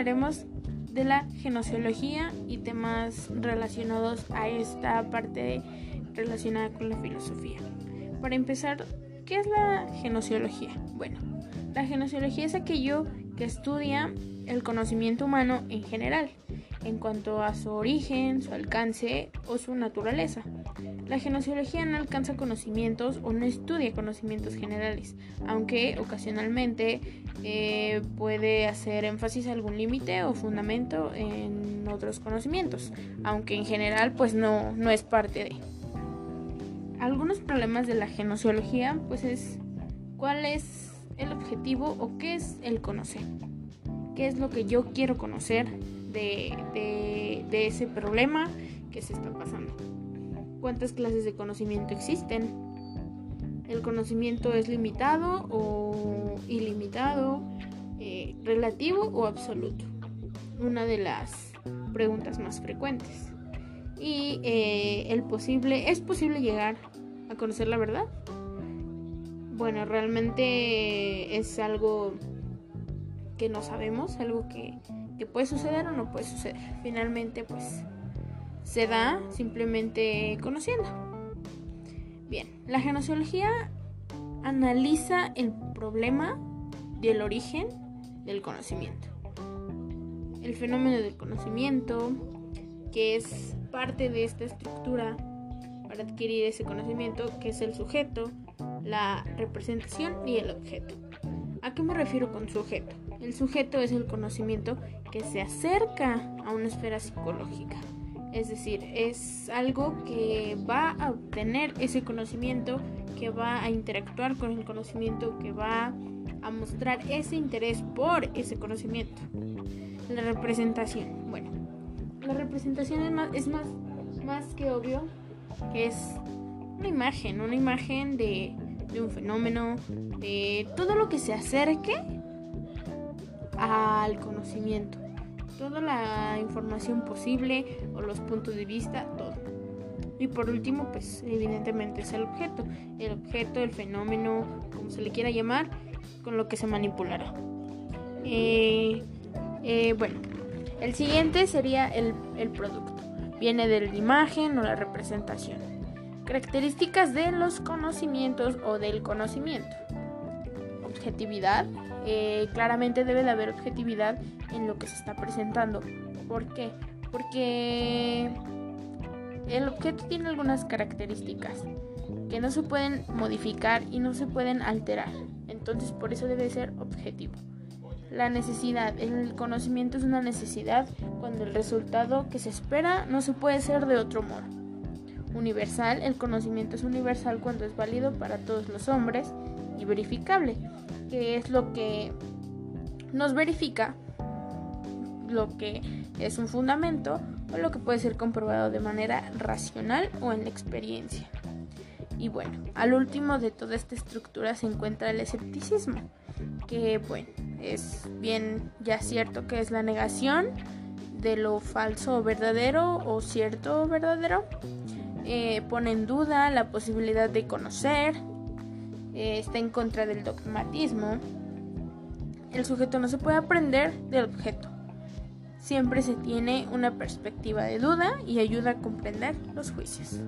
hablaremos de la genociología y temas relacionados a esta parte relacionada con la filosofía. Para empezar, ¿qué es la genociología? Bueno, la genociología es aquello que estudia el conocimiento humano en general, en cuanto a su origen, su alcance o su naturaleza. La genociología no alcanza conocimientos o no estudia conocimientos generales, aunque ocasionalmente eh, puede hacer énfasis a algún límite o fundamento en otros conocimientos, aunque en general pues no, no es parte de. Algunos problemas de la genociología pues es cuál es el objetivo o qué es el conocer. ¿Qué es lo que yo quiero conocer de, de ese problema que se está pasando? cuántas clases de conocimiento existen. El conocimiento es limitado o ilimitado, eh, relativo o absoluto. Una de las preguntas más frecuentes. Y eh, el posible, ¿es posible llegar a conocer la verdad? Bueno, realmente es algo que no sabemos, algo que, que puede suceder o no puede suceder. Finalmente, pues se da simplemente conociendo. Bien, la genociología analiza el problema del origen del conocimiento. El fenómeno del conocimiento, que es parte de esta estructura para adquirir ese conocimiento, que es el sujeto, la representación y el objeto. ¿A qué me refiero con sujeto? El sujeto es el conocimiento que se acerca a una esfera psicológica. Es decir, es algo que va a obtener ese conocimiento, que va a interactuar con el conocimiento, que va a mostrar ese interés por ese conocimiento. La representación. Bueno, la representación es más, es más, más que obvio que es una imagen, una imagen de, de un fenómeno, de todo lo que se acerque al conocimiento toda la información posible o los puntos de vista, todo. Y por último, pues evidentemente es el objeto, el objeto, el fenómeno, como se le quiera llamar, con lo que se manipulará. Eh, eh, bueno, el siguiente sería el, el producto. Viene de la imagen o la representación. Características de los conocimientos o del conocimiento. Objetividad, eh, claramente debe de haber objetividad en lo que se está presentando. ¿Por qué? Porque el objeto tiene algunas características que no se pueden modificar y no se pueden alterar. Entonces por eso debe ser objetivo. La necesidad. El conocimiento es una necesidad cuando el resultado que se espera no se puede ser de otro modo. Universal. El conocimiento es universal cuando es válido para todos los hombres y verificable que es lo que nos verifica lo que es un fundamento o lo que puede ser comprobado de manera racional o en la experiencia. Y bueno, al último de toda esta estructura se encuentra el escepticismo, que bueno, es bien ya cierto que es la negación de lo falso o verdadero o cierto o verdadero. Eh, pone en duda la posibilidad de conocer, eh, está en contra del dogmatismo. El sujeto no se puede aprender del objeto. Siempre se tiene una perspectiva de duda y ayuda a comprender los juicios.